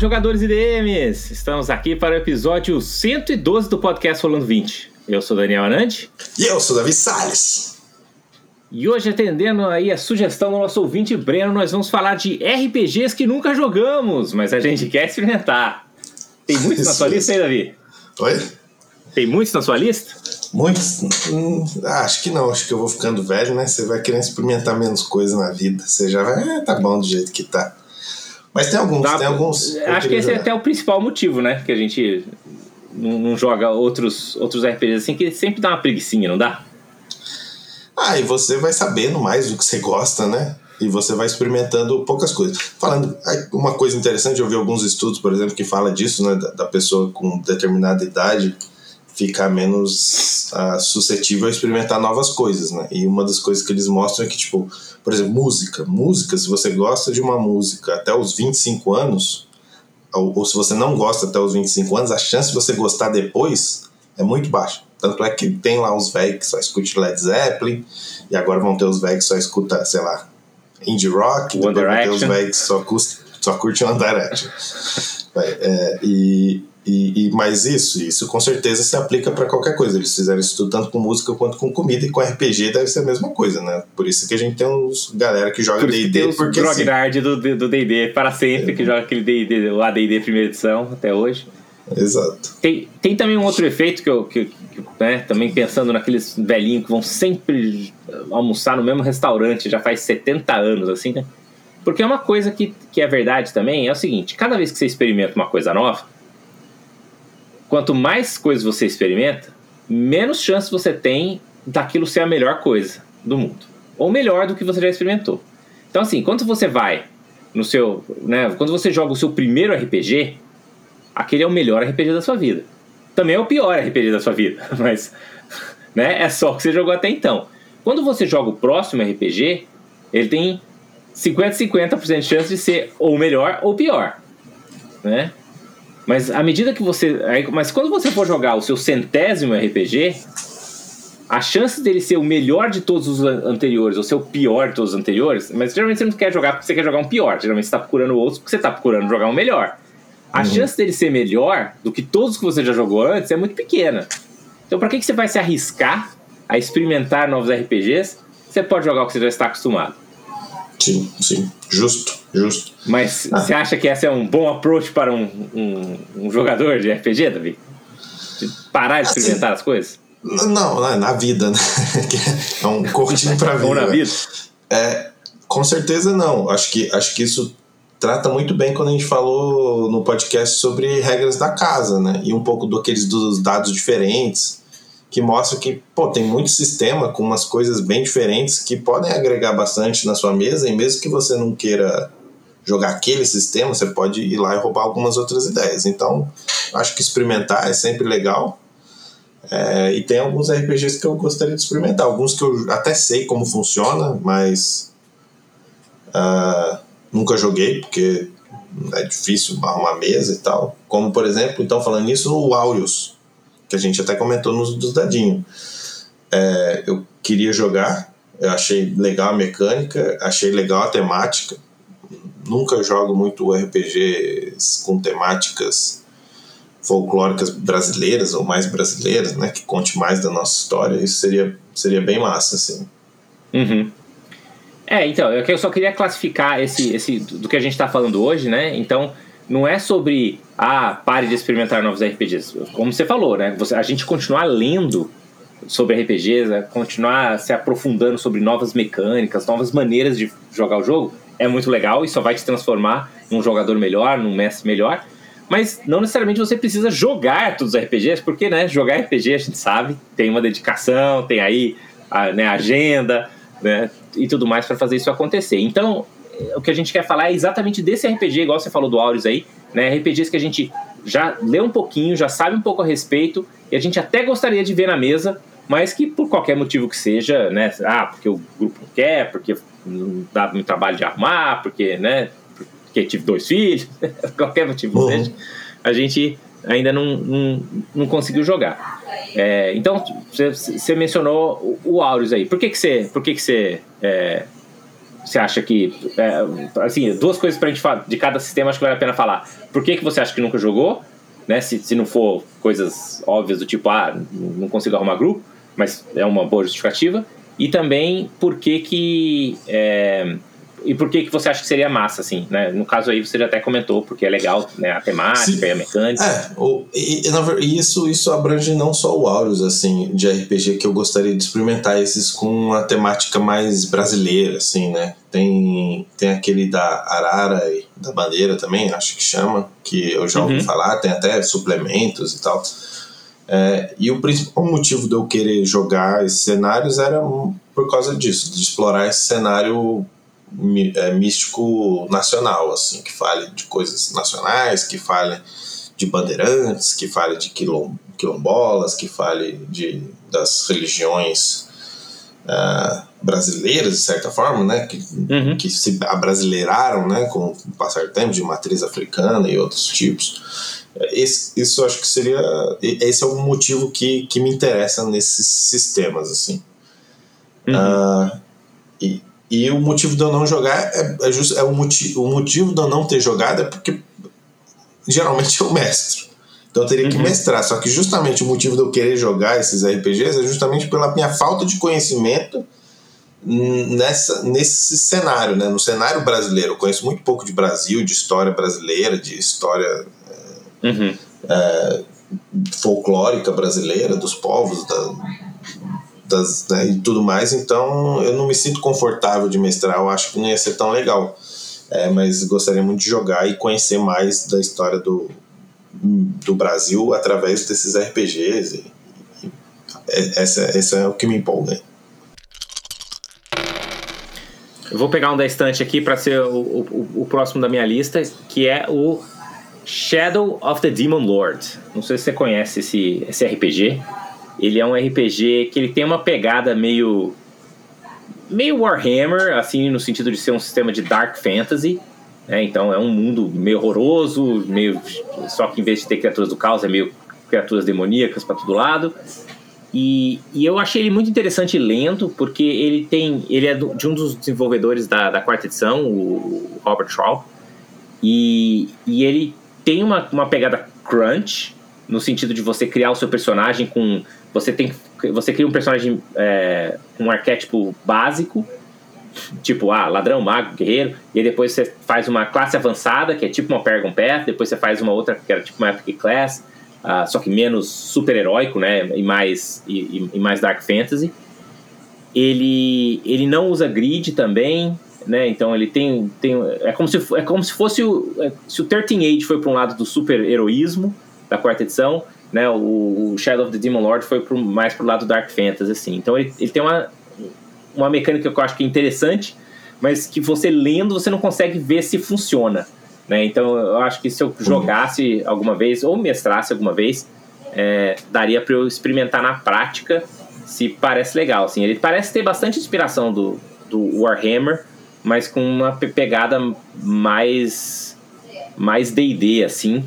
jogadores e DMs! Estamos aqui para o episódio 112 do podcast Falando 20. Eu sou Daniel Anandi. E eu sou Davi Salles. E hoje, atendendo aí a sugestão do nosso ouvinte Breno, nós vamos falar de RPGs que nunca jogamos, mas a gente quer experimentar. Tem muitos na sua lista aí, Davi? Oi? Tem muitos na sua lista? Muitos? Hum, acho que não, acho que eu vou ficando velho, né? Você vai querendo experimentar menos coisas na vida. Você já vai, ah, tá bom do jeito que tá. Mas tem alguns, tá, tem alguns. Acho que esse é jogar. é até o principal motivo, né? Que a gente não, não, joga outros, outros RPGs assim, que sempre dá uma preguiçinha, não dá? Ah, e você vai sabendo mais do que você gosta, né? E você vai experimentando poucas coisas. Falando, uma coisa interessante, eu vi alguns estudos, por exemplo, que fala disso, né? Da, da pessoa com determinada idade ficar menos uh, suscetível a experimentar novas coisas, né? E uma das coisas que eles mostram é que, tipo, por exemplo, música. Música, se você gosta de uma música até os 25 anos, ou, ou se você não gosta até os 25 anos, a chance de você gostar depois é muito baixa. Tanto é que tem lá os velhos que só escutam Led Zeppelin, e agora vão ter os velhos que só escutam, sei lá, indie rock, One depois vão ter os velhos que só, só curtem One Direction. é, e, e, e, mas isso, isso com certeza se aplica para qualquer coisa. Eles fizeram isso tudo tanto com música quanto com comida e com RPG deve ser a mesma coisa, né? Por isso que a gente tem uns galera que joga D&D Por porque assim, nerd do do D&D para sempre é. que joga aquele D&D, o AD&D primeira edição até hoje. Exato. Tem, tem também um outro efeito que eu que, que, né, também pensando naqueles velhinhos que vão sempre almoçar no mesmo restaurante já faz 70 anos assim, né? Porque é uma coisa que, que é verdade também, é o seguinte, cada vez que você experimenta uma coisa nova, quanto mais coisas você experimenta, menos chance você tem daquilo ser a melhor coisa do mundo. Ou melhor do que você já experimentou. Então, assim, quando você vai no seu. Né, quando você joga o seu primeiro RPG, aquele é o melhor RPG da sua vida. Também é o pior RPG da sua vida, mas né, é só o que você jogou até então. Quando você joga o próximo RPG, ele tem 50-50% de chance de ser ou melhor ou pior. Né? Mas à medida que você. Mas quando você for jogar o seu centésimo RPG, a chance dele ser o melhor de todos os anteriores ou ser o pior de todos os anteriores, mas geralmente você não quer jogar porque você quer jogar um pior, geralmente você está procurando outros porque você está procurando jogar um melhor. A uhum. chance dele ser melhor do que todos que você já jogou antes é muito pequena. Então, para que, que você vai se arriscar a experimentar novos RPGs? Você pode jogar o que você já está acostumado. Sim, sim. Justo, justo. Mas ah. você acha que esse é um bom approach para um, um, um jogador de RPG, Davi? De parar de assim, experimentar as coisas? Não, na, na vida, né? é um coaching para vida. Na vida? É, com certeza não. Acho que, acho que isso trata muito bem quando a gente falou no podcast sobre regras da casa, né? E um pouco daqueles dos dados diferentes que mostra que pô, tem muito sistema com umas coisas bem diferentes que podem agregar bastante na sua mesa, e mesmo que você não queira jogar aquele sistema, você pode ir lá e roubar algumas outras ideias. Então, acho que experimentar é sempre legal. É, e tem alguns RPGs que eu gostaria de experimentar, alguns que eu até sei como funciona, mas uh, nunca joguei, porque é difícil arrumar mesa e tal. Como, por exemplo, então falando nisso, o Aureus que a gente até comentou nos dos dadinhos. É, eu queria jogar, eu achei legal a mecânica, achei legal a temática. Nunca jogo muito RPGs com temáticas folclóricas brasileiras ou mais brasileiras, né, que conte mais da nossa história. Isso seria seria bem massa, assim. Uhum. É, então, eu só queria classificar esse, esse do que a gente está falando hoje, né? Então, não é sobre ah, pare de experimentar novos RPGs. Como você falou, né? Você, a gente continuar lendo sobre RPGs, né? continuar se aprofundando sobre novas mecânicas, novas maneiras de jogar o jogo, é muito legal e só vai te transformar num jogador melhor, num mestre melhor. Mas não necessariamente você precisa jogar todos os RPGs, porque né, jogar RPG a gente sabe, tem uma dedicação, tem aí a né, agenda né, e tudo mais para fazer isso acontecer. Então, o que a gente quer falar é exatamente desse RPG, igual você falou do Aureus aí, né? RPGs que a gente já lê um pouquinho, já sabe um pouco a respeito, e a gente até gostaria de ver na mesa, mas que por qualquer motivo que seja, né? Ah, porque o grupo não quer, porque não dá muito trabalho de arrumar, porque, né? Porque tive dois filhos, qualquer motivo uhum. seja, a gente ainda não, não, não conseguiu jogar. É, então, você mencionou o, o Aureus aí. Por que, que você, por que que você é, você acha que. É, assim, duas coisas pra gente falar de cada sistema, acho que vale a pena falar. Por que, que você acha que nunca jogou? Né? Se, se não for coisas óbvias do tipo, ah, não consigo arrumar grupo, mas é uma boa justificativa. E também por que que. É, e por que, que você acha que seria massa, assim, né? No caso aí você já até comentou, porque é legal, né? A temática Sim. e a mecânica. É, o, e, e, isso, isso abrange não só o Aureus, assim, de RPG, que eu gostaria de experimentar esses com uma temática mais brasileira, assim, né? Tem, tem aquele da Arara e da Bandeira também, acho que chama, que eu já ouvi uhum. falar, tem até suplementos e tal. É, e o principal motivo de eu querer jogar esses cenários era por causa disso, de explorar esse cenário místico nacional, assim, que fale de coisas nacionais, que fale de bandeirantes, que fale de quilom, quilombolas, que fale de, das religiões uh, brasileiras, de certa forma, né, que, uhum. que se abrasileiraram né, com o passar do tempo, de matriz africana e outros tipos. Esse, isso acho que seria. Esse é o motivo que, que me interessa nesses sistemas, assim. Uhum. Uh, e, e o motivo de eu não jogar é, é, just, é o, motivo, o motivo de eu não ter jogado é porque geralmente eu mestro. Então eu teria uhum. que mestrar. Só que justamente o motivo de eu querer jogar esses RPGs é justamente pela minha falta de conhecimento nessa, nesse cenário, né? no cenário brasileiro. Eu conheço muito pouco de Brasil, de história brasileira, de história uhum. é, folclórica brasileira, dos povos, da, das, né, e tudo mais, então eu não me sinto confortável de mestrar, eu acho que não ia ser tão legal. É, mas gostaria muito de jogar e conhecer mais da história do, do Brasil através desses RPGs. E, e essa, essa é o que me empolga. Eu vou pegar um da estante aqui para ser o, o, o, próximo da minha lista, que é o Shadow of the Demon Lord. Não sei se você conhece esse, esse RPG. Ele é um RPG que ele tem uma pegada meio meio Warhammer, assim, no sentido de ser um sistema de dark fantasy. Né? Então é um mundo meio horroroso, meio só que em vez de ter criaturas do caos é meio criaturas demoníacas para todo lado. E, e, eu achei ele muito interessante e lento, porque ele tem. Ele é de um dos desenvolvedores da, da quarta edição, o, Robert Shaw. E, e ele tem uma, uma pegada crunch, no sentido de você criar o seu personagem com você tem você cria um personagem é, um arquétipo básico tipo ah ladrão mago guerreiro e aí depois você faz uma classe avançada que é tipo uma Paragon Path depois você faz uma outra que era tipo uma Epic Class uh, só que menos super heróico né e mais e, e, mais dark fantasy. Ele ele não usa grid também né então ele tem, tem é como se é como se fosse o é, se o 13 Age foi para um lado do super heroísmo da quarta edição né? O, Shadow of the Demon Lord foi pro, mais pro lado Dark Fantasy, assim. Então ele, ele tem uma, uma mecânica que eu acho que é interessante, mas que você lendo você não consegue ver se funciona. Né? Então eu acho que se eu jogasse alguma vez ou mestrasse alguma vez, é, daria para eu experimentar na prática se parece legal. Assim. Ele parece ter bastante inspiração do, do Warhammer, mas com uma pegada mais mais D&D, assim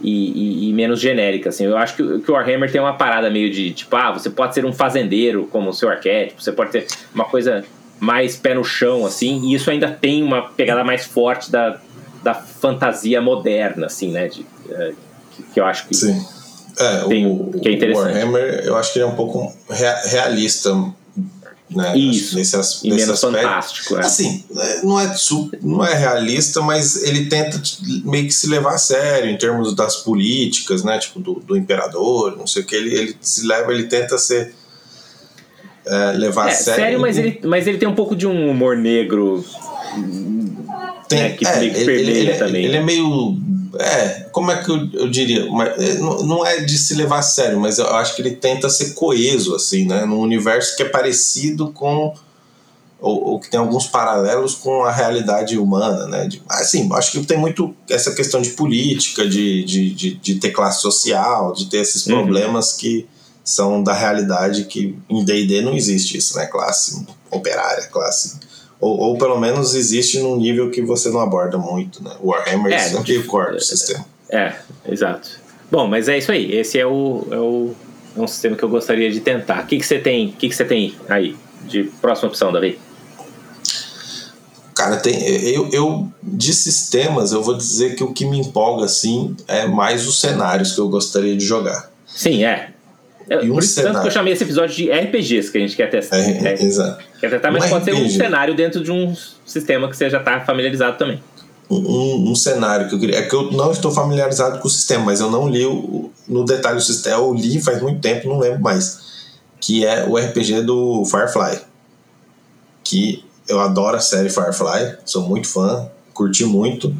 e, e, e, menos genérica, assim. Eu acho que, que, o Warhammer tem uma parada meio de, tipo, ah, você pode ser um fazendeiro como o seu arquétipo, você pode ter uma coisa mais pé no chão, assim, e isso ainda tem uma pegada mais forte da, da fantasia moderna, assim, né, de, é, que, que, eu acho que... Sim. É, tem, o, que é interessante. O Warhammer, eu acho que ele é um pouco realista né? Isso. Nesse, e nesse aspecto. fantástico. É. Assim, é, não é, não é realista, mas ele tenta meio que se levar a sério em termos das políticas, né? Tipo, do, do imperador, não sei o que. Ele, ele se leva, ele tenta ser. É, levar é, a sério. sério mas, ele, mas ele tem um pouco de um humor negro. Tem, né, que é, que ele, ele, também. Ele é meio é, como é que eu, eu diria? É, não é de se levar a sério, mas eu acho que ele tenta ser coeso, assim, né? Num universo que é parecido com. Ou, ou que tem alguns paralelos com a realidade humana, né? De, assim, acho que tem muito essa questão de política, de, de, de, de ter classe social, de ter esses uhum. problemas que são da realidade que em D&D não existe isso, né? Classe operária, classe ou, ou, pelo menos existe num nível que você não aborda muito, né? O Warhammer é, sempre o core do sistema. É, exato. Bom, mas é isso aí. Esse é o, é o é um sistema que eu gostaria de tentar. O que, que você tem? O que, que você tem aí de próxima opção, Davi? Cara, tem, eu, eu de sistemas, eu vou dizer que o que me empolga assim é mais os cenários que eu gostaria de jogar. Sim, é. E um Por isso tanto que eu chamei esse episódio de RPGs que a gente quer testar. É, é, exato. Quer testar, mas um pode ser um cenário dentro de um sistema que você já está familiarizado também. Um, um, cenário que eu queria. É que eu não estou familiarizado com o sistema, mas eu não li o, no detalhe o sistema. Eu li faz muito tempo, não lembro mais. Que é o RPG do Firefly. Que eu adoro a série Firefly, sou muito fã, curti muito.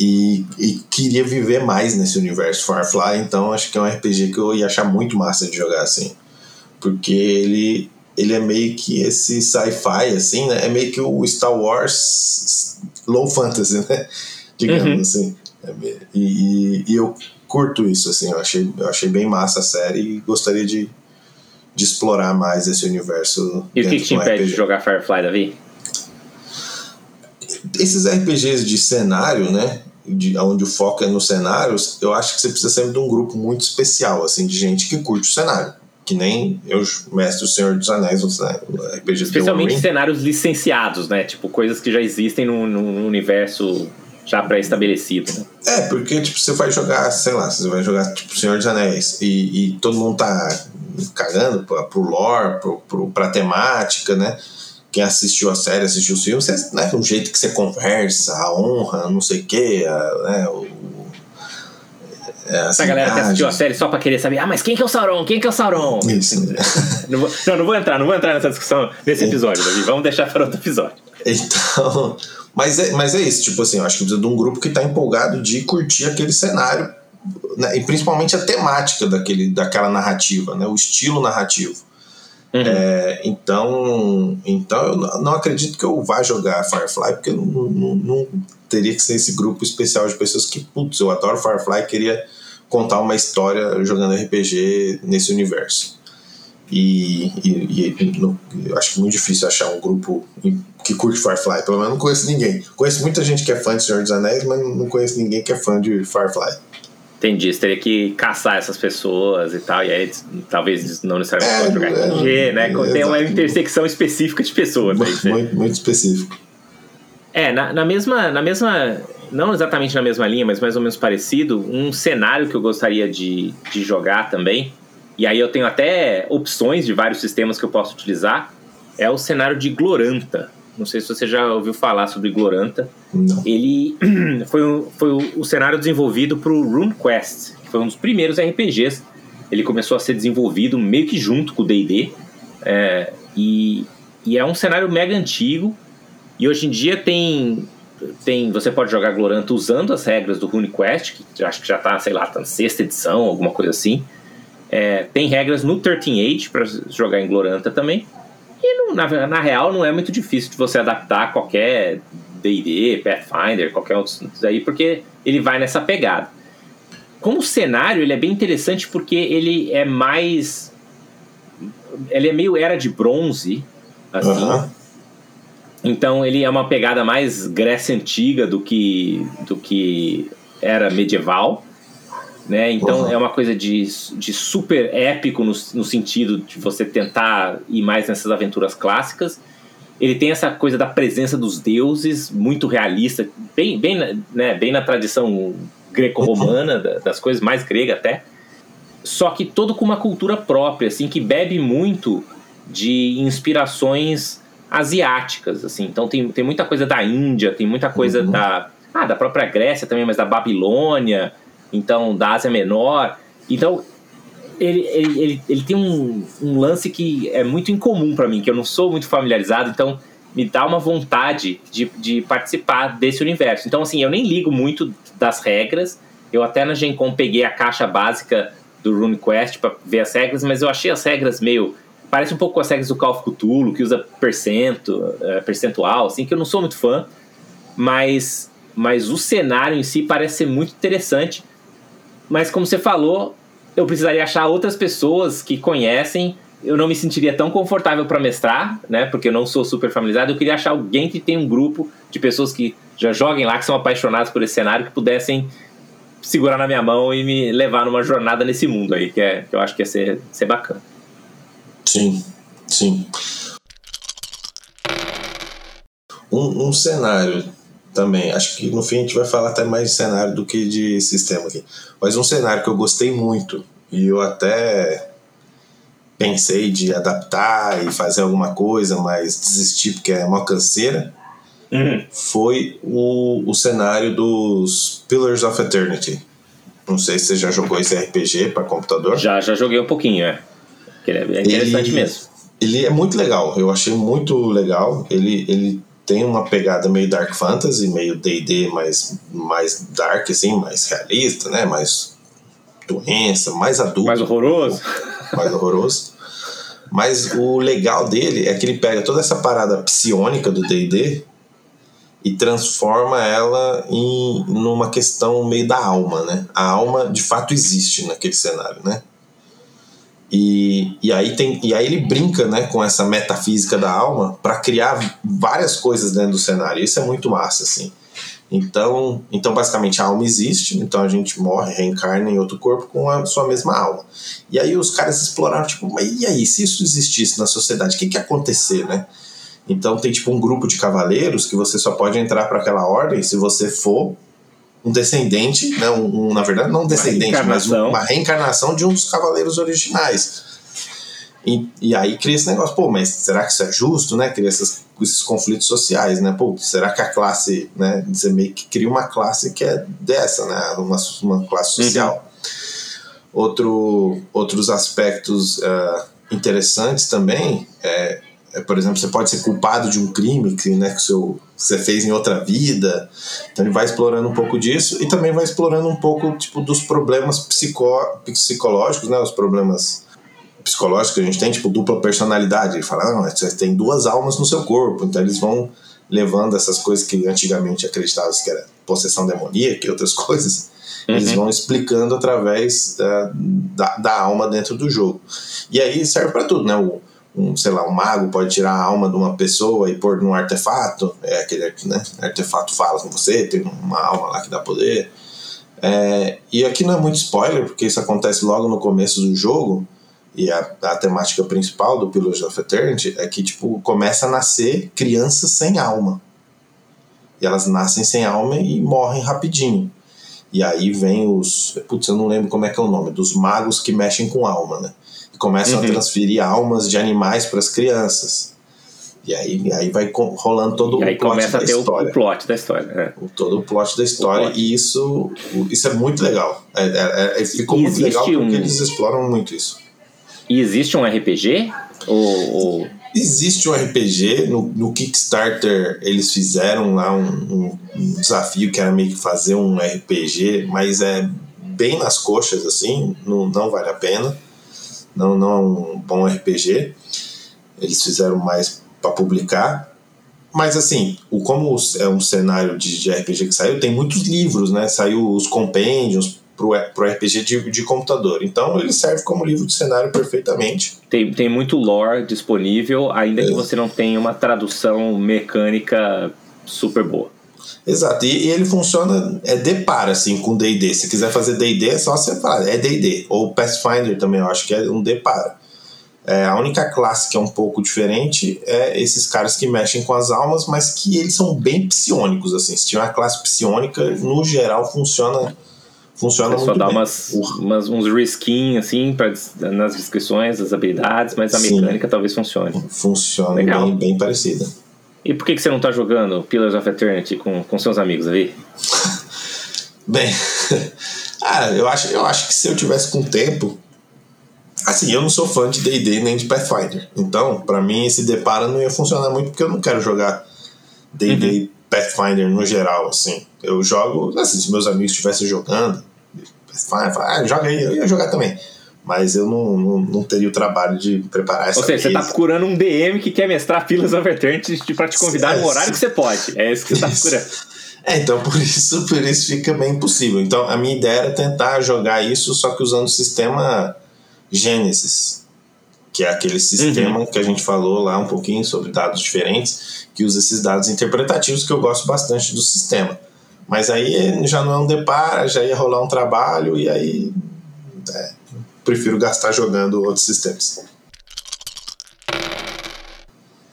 E, e, queria viver mais nesse universo Firefly, então acho que é um RPG que eu ia achar muito massa de jogar assim. Porque ele, ele é meio que esse sci-fi, assim, né? É meio que o Star Wars low fantasy, né? Digamos uhum. assim. É e, e, e, eu curto isso, assim, eu achei, eu achei bem massa a série e gostaria de, de explorar mais esse universo. E o que, que te impede RPG. de jogar Firefly, Davi? Esses RPGs de cenário, né? De, onde o foco é nos cenários, eu acho que você precisa sempre de um grupo muito especial, assim, de gente que curte o cenário. Que nem eu, mestre do Senhor dos Anéis, RPG Especialmente cenários licenciados, né? Tipo, coisas que já existem no, no universo já pré-estabelecido, né? É, porque tipo, você vai jogar, sei lá, você vai jogar tipo Senhor dos Anéis e, e todo mundo tá cagando pra, pro lore, pro, pro, pra temática, né? Quem assistiu a série, assistiu o filme, você, né, o jeito que você conversa, a honra, não sei o quê, né, o, é, Essa galera que assistiu a série só pra querer saber, ah, mas quem que é o Sauron? Quem que é o Sauron? Isso. não, vou, não, não vou entrar, não vou entrar nessa discussão nesse episódio, Davi. Vamos deixar para outro episódio. Então, mas é, mas é isso, tipo assim, eu acho que precisa de um grupo que tá empolgado de curtir aquele cenário, né, e principalmente a temática daquele, daquela narrativa, né, o estilo narrativo. Uhum. É, então, então eu não acredito que eu vá jogar Firefly, porque não, não, não, teria que ser esse grupo especial de pessoas que, putz, eu adoro Firefly, queria contar uma história jogando RPG nesse universo. E, e, e no, eu acho muito difícil achar um grupo que curte Firefly. Pelo menos não conheço ninguém. Conheço muita gente que é fã de Senhor dos Anéis, mas não conheço ninguém que é fã de Firefly. Entendi, você teria que caçar essas pessoas e tal, e aí talvez não necessariamente é, jogar RPG, é, né? É, Tem uma intersecção específica de pessoas. Muito, aí, muito, muito específico. É, na, na, mesma, na mesma. Não exatamente na mesma linha, mas mais ou menos parecido, um cenário que eu gostaria de, de jogar também, e aí eu tenho até opções de vários sistemas que eu posso utilizar, é o cenário de Gloranta. Não sei se você já ouviu falar sobre Gloranta. Não. Ele foi, um, foi o, o, cenário desenvolvido para o RuneQuest, que foi um dos primeiros RPGs. Ele começou a ser desenvolvido meio que junto com o D&D. É, e, e é um cenário mega antigo. E hoje em dia tem, tem você pode jogar Gloranta usando as regras do RuneQuest, que acho que já está, sei lá, tá na sexta edição, alguma coisa assim. É, tem regras no 13 Age para jogar em Gloranta também. E na, na real não é muito difícil de você adaptar qualquer D&D, Pathfinder, qualquer outro aí, porque ele vai nessa pegada. Como cenário, ele é bem interessante porque ele é mais... Ele é meio era de bronze, assim. Uhum. Então ele é uma pegada mais Grécia Antiga do que, do que era medieval né? Então uhum. é uma coisa de, de super épico no, no sentido de você tentar ir mais nessas aventuras clássicas. Ele tem essa coisa da presença dos deuses, muito realista, bem, bem, né, bem na tradição greco-romana, das coisas mais grega até. Só que todo com uma cultura própria, assim, que bebe muito de inspirações asiáticas, assim. Então tem, tem muita coisa da Índia, tem muita coisa uhum. da, ah, da própria Grécia também, mas da Babilônia, então da Ásia Menor. Então ele, ele, ele, ele tem um, um lance que é muito incomum para mim, que eu não sou muito familiarizado, então me dá uma vontade de, de participar desse universo. Então, assim, eu nem ligo muito das regras. Eu até na Gen Con peguei a caixa básica do RuneQuest para ver as regras, mas eu achei as regras meio. Parece um pouco com as regras do Call of Cthulhu, que usa percento, é, percentual, assim, que eu não sou muito fã. Mas, mas o cenário em si parece ser muito interessante. Mas como você falou, eu precisaria achar outras pessoas que conhecem. Eu não me sentiria tão confortável para mestrar, né? Porque eu não sou super familiarizado. Eu queria achar alguém que tem um grupo de pessoas que já joguem lá, que são apaixonados por esse cenário, que pudessem segurar na minha mão e me levar numa jornada nesse mundo aí, que, é, que eu acho que ia ser, ser bacana. Sim, sim. Um, um cenário também. Acho que no fim a gente vai falar até mais de cenário do que de sistema aqui. Mas um cenário que eu gostei muito e eu até pensei de adaptar e fazer alguma coisa, mas desisti porque é uma canseira, uhum. foi o, o cenário dos Pillars of Eternity. Não sei se você já jogou esse RPG para computador. Já, já joguei um pouquinho, é. É interessante ele, mesmo. Ele é muito legal, eu achei muito legal. Ele, ele tem uma pegada meio dark fantasy, meio D&D mais, mais dark, assim, mais realista, né? Mais doença, mais adulto. Mais horroroso. Mais horroroso. Mas o legal dele é que ele pega toda essa parada psionica do D&D e transforma ela em numa questão meio da alma, né? A alma de fato existe naquele cenário, né? E, e, aí tem, e aí ele brinca né, com essa metafísica da alma para criar várias coisas dentro do cenário. Isso é muito massa, assim. Então, então, basicamente, a alma existe, então a gente morre, reencarna em outro corpo com a sua mesma alma. E aí os caras exploraram, tipo, mas e aí, se isso existisse na sociedade, o que, que ia acontecer, né? Então tem tipo um grupo de cavaleiros que você só pode entrar para aquela ordem se você for um descendente, né, um, um, na verdade não um descendente, mas uma reencarnação de um dos cavaleiros originais. E, e, aí cria esse negócio, pô, mas será que isso é justo, né? Cria esses, esses conflitos sociais, né? Pô, será que a classe, né? Você meio que cria uma classe que é dessa, né? Uma, uma classe uhum. social. Uhum. Outro, outros aspectos uh, interessantes também é, por exemplo, você pode ser culpado de um crime que, né, que seu, você fez em outra vida. Então ele vai explorando um pouco disso e também vai explorando um pouco tipo dos problemas psico, psicológicos, né, os problemas psicológicos que a gente tem, tipo dupla personalidade. Ele fala, não, você tem duas almas no seu corpo. Então eles vão levando essas coisas que antigamente acreditavam que era possessão demoníaca e outras coisas. Uhum. Eles vão explicando através da, da, da, alma dentro do jogo. E aí serve para tudo, né? O, um, sei lá, um mago pode tirar a alma de uma pessoa e pôr num artefato, é aquele né, artefato fala com você, tem uma alma lá que dá poder. É, e aqui não é muito spoiler, porque isso acontece logo no começo do jogo, e a, a temática principal do Pillars of Eternity é que, tipo, começa a nascer crianças sem alma. E elas nascem sem alma e morrem rapidinho. E aí vem os. Putz, eu não lembro como é que é o nome, dos magos que mexem com alma, né? Começam uhum. a transferir almas de animais para as crianças. E aí, aí vai rolando todo e o aí plot começa da a ter história. O, plot da história. É. O, todo o plot da história. Plot. E isso, isso é muito legal. É, é, é ficou muito legal porque um... eles exploram muito isso. E existe um RPG? Ou, ou... Existe um RPG. No, no, Kickstarter eles fizeram lá um, um, um desafio que era meio que fazer um RPG, mas é bem nas coxas, assim, não, não vale a pena não, não é um bom RPG. Eles fizeram mais para publicar. Mas assim, o, como é um cenário de, de, RPG que saiu, tem muitos livros, né? Saiu os compêndios pro, pro RPG de, de computador. Então ele serve como livro de cenário perfeitamente. Tem, tem muito lore disponível, ainda é. que você não tenha uma tradução mecânica super boa. Exato, e, e, ele funciona é de par, assim, com D&D. Se quiser fazer D&D, é só você falar, é D&D. Ou Pathfinder também, eu acho que é um de par. É, a única classe que é um pouco diferente é esses caras que mexem com as almas, mas que eles são bem psionicos, assim. Se tiver uma classe psionica, no geral, funciona funciona é só muito dá umas, umas, uns risquinhos assim pra, nas descrições das habilidades, mas a Sim. mecânica talvez funcione. Funciona bem, bem parecida. E por que, que você não está jogando Pillars of Eternity com, com seus amigos ali? Bem, ah, eu, acho, eu acho que se eu tivesse com tempo. Assim, eu não sou fã de DD nem de Pathfinder. Então, para mim, esse depara não ia funcionar muito porque eu não quero jogar DD uhum. Pathfinder no geral. Assim, eu jogo. Assim, se meus amigos estivessem jogando, Pathfinder, ah, joga aí, eu ia jogar também mas eu não, não, não, teria o trabalho de preparar essa Ou seja, mesa. você está procurando um DM que quer mestrar filas Eternity para te convidar é, no horário que você pode. É isso que você está procurando. É, então por isso, por isso fica bem impossível. Então a minha ideia era tentar jogar isso, só que usando o sistema Genesis, que é aquele sistema uhum. que a gente falou lá um pouquinho sobre dados diferentes, que usa esses dados interpretativos que eu gosto bastante do sistema. Mas aí já não é um depara, já ia rolar um trabalho e aí é, prefiro gastar jogando outros sistemas.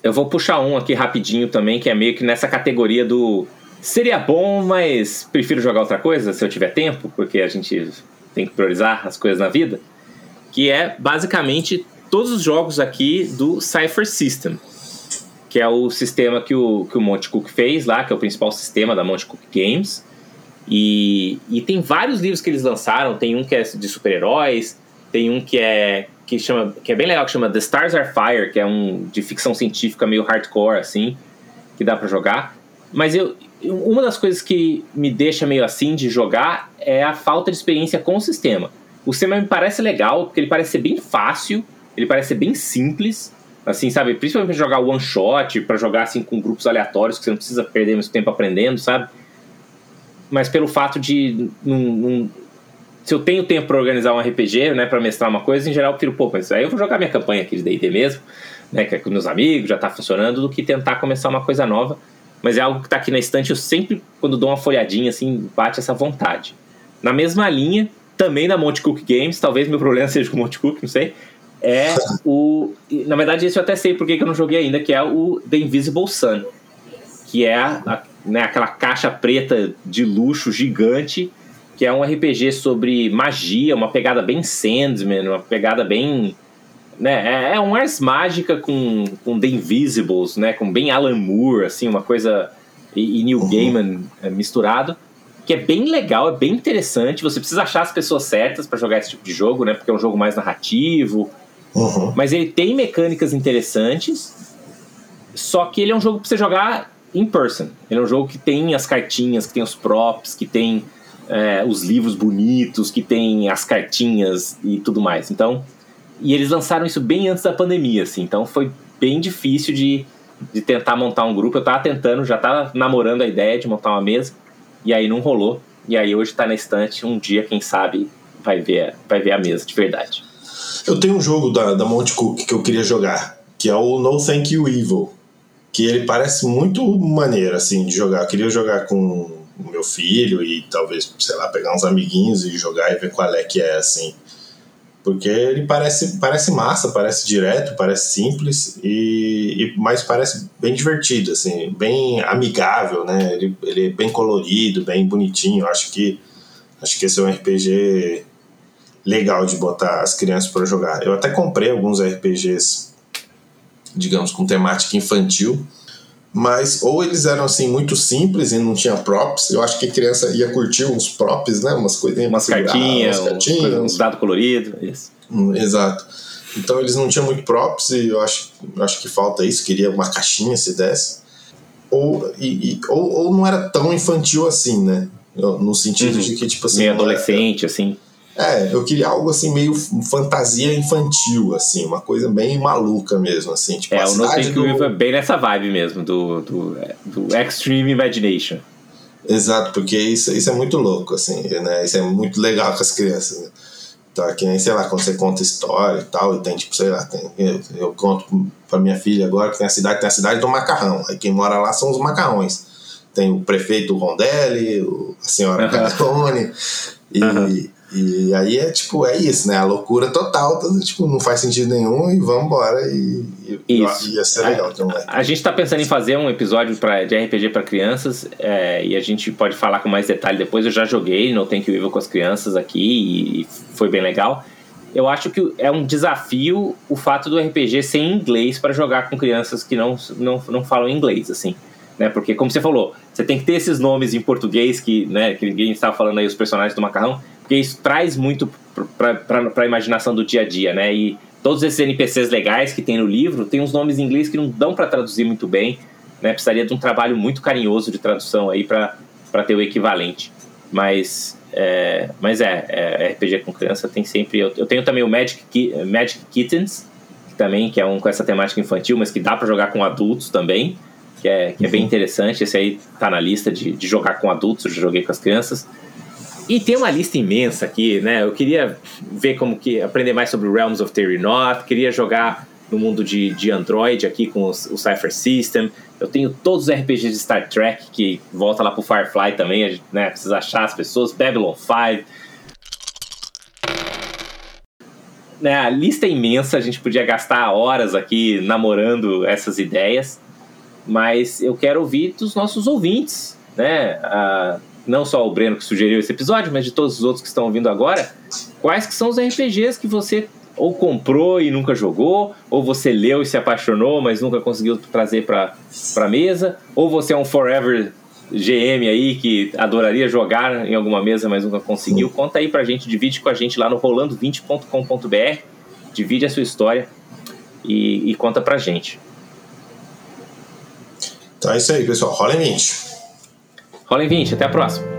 Eu vou puxar um aqui rapidinho também, que é meio que nessa categoria do seria bom, mas prefiro jogar outra coisa se eu tiver tempo, porque a gente tem que priorizar as coisas na vida. Que é basicamente todos os jogos aqui do Cypher System, que é o sistema que o, que o Monte Cook fez lá, que é o principal sistema da Monte Cook Games. E, e tem vários livros que eles lançaram, tem um que é de super-heróis, tem um que é que chama que é bem legal que chama The Stars Are Fire, que é um de ficção científica meio hardcore assim, que dá para jogar. Mas eu uma das coisas que me deixa meio assim de jogar é a falta de experiência com o sistema. O sistema me parece legal, porque ele parece ser bem fácil, ele parece ser bem simples, assim, sabe? Principalmente pra jogar one shot, para jogar assim com grupos aleatórios que você não precisa perder muito tempo aprendendo, sabe? Mas pelo fato de se eu tenho tempo para organizar um RPG, né, para mestrar uma coisa, em geral eu tiro, pô, mas aí eu vou jogar minha campanha aqui de D&D mesmo, né, que é com meus amigos, já tá funcionando, do que tentar começar uma coisa nova. Mas é algo que tá aqui na estante, eu sempre, quando dou uma folhadinha, assim, bate essa vontade. Na mesma linha, também da Monte Cook Games, talvez meu problema seja com Monte Cook, não sei, é o... Na verdade, esse eu até sei porque que eu não joguei ainda, que é o The Invisible Sun, que é a, né, aquela caixa preta de luxo gigante que é um RPG sobre magia, uma pegada bem Sandman, uma pegada bem. Né, é, é um Ars Mágica com, com The Invisibles, né, com bem Alan Moore, assim, uma coisa. E, e Neil uhum. Gaiman é, misturado, que é bem legal, é bem interessante. Você precisa achar as pessoas certas para jogar esse tipo de jogo, né, porque é um jogo mais narrativo. Uhum. Mas ele tem mecânicas interessantes, só que ele é um jogo para você jogar in person. Ele é um jogo que tem as cartinhas, que tem os props, que tem é, os livros bonitos, que tem as cartinhas e tudo mais. Então, e eles lançaram isso bem antes da pandemia, assim. Então foi bem difícil de, de tentar montar um grupo. Eu tava tentando, já tava namorando a ideia de montar uma mesa, e aí não rolou. E aí hoje tá na estante, um dia, quem sabe, vai ver, vai ver a mesa de verdade. Eu tenho um jogo da, da Monte Cook que eu queria jogar, que é o No Thank You Evil. Que ele parece muito maneiro, assim, de jogar. Eu queria jogar com o meu filho e talvez, sei lá, pegar uns amiguinhos e jogar e ver qual é que é, assim. Porque ele parece, parece massa, parece direto, parece simples, e, e mas parece bem divertido, assim, bem amigável, né? Ele, ele é bem colorido, bem bonitinho. Acho que, acho que esse é um RPG legal de botar as crianças para jogar. Eu até comprei alguns RPGs, digamos, com temática infantil, mas ou eles eram assim muito simples e não tinha props. Eu acho que a criança ia curtir uns props, né? Umas coisinhas, umas cartinhas, umas cartinhas, uns dados coloridos, isso. Hum, exato. Então eles não tinham muito props e eu acho, eu acho que falta isso. Queria uma caixinha se desse. Ou, e, e ou, ou não era tão infantil assim, né? No sentido uhum. de que, tipo assim. Meio adolescente, assim. É, eu queria algo assim meio fantasia infantil, assim, uma coisa bem maluca mesmo, assim. Tipo, é, o No Thank do... é bem nessa vibe mesmo, do, do, do Extreme Imagination. Exato, porque isso, isso é muito louco, assim, né? Isso é muito legal com as crianças, né? Então, é que nem, sei lá, quando você conta história e tal, e tem, tipo, sei lá, tem, eu, eu conto pra minha filha agora que tem a cidade, tem a cidade do macarrão. Aí quem mora lá são os macarrões. Tem o prefeito Rondelli, a senhora Cantone, e, uhum. E aí é tipo, é isso, né? A loucura total, tudo, tipo, não faz sentido nenhum e vamos embora e, e isso. ia ser legal. A, a gente tá pensando em fazer um episódio pra, de RPG para crianças é, e a gente pode falar com mais detalhe depois. Eu já joguei no Thank You Evil com as crianças aqui e, e foi bem legal. Eu acho que é um desafio o fato do RPG ser em inglês para jogar com crianças que não, não, não falam inglês, assim. Né? Porque, como você falou, você tem que ter esses nomes em português que, né, que ninguém estava falando aí, os personagens do macarrão porque isso traz muito para a imaginação do dia a dia, né? E todos esses NPCs legais que tem no livro tem uns nomes em inglês que não dão para traduzir muito bem, né? Precisaria de um trabalho muito carinhoso de tradução aí para ter o equivalente. Mas é, mas é, é, RPG com criança tem sempre. Eu, eu tenho também o Magic, Magic Kittens, que também que é um com essa temática infantil, mas que dá para jogar com adultos também, que é, que é bem uhum. interessante. Esse aí tá na lista de, de jogar com adultos, eu já joguei com as crianças. E tem uma lista imensa aqui, né? Eu queria ver como que aprender mais sobre Realms of Terrinoth, queria jogar no mundo de, de Android aqui com os, o Cypher System. Eu tenho todos os RPGs de Star Trek que volta lá pro Firefly também, né? Precisa achar as pessoas, Babylon 5. né, a lista é imensa, a gente podia gastar horas aqui namorando essas ideias, mas eu quero ouvir dos nossos ouvintes, né? A, não só o Breno que sugeriu esse episódio, mas de todos os outros que estão ouvindo agora, quais que são os RPGs que você ou comprou e nunca jogou, ou você leu e se apaixonou, mas nunca conseguiu trazer para a mesa, ou você é um forever GM aí que adoraria jogar em alguma mesa, mas nunca conseguiu. Conta aí pra gente, divide com a gente lá no rolando20.com.br, divide a sua história e, e conta pra gente. Então é isso aí, pessoal. Rola em 20. Rola em 20, até a próxima.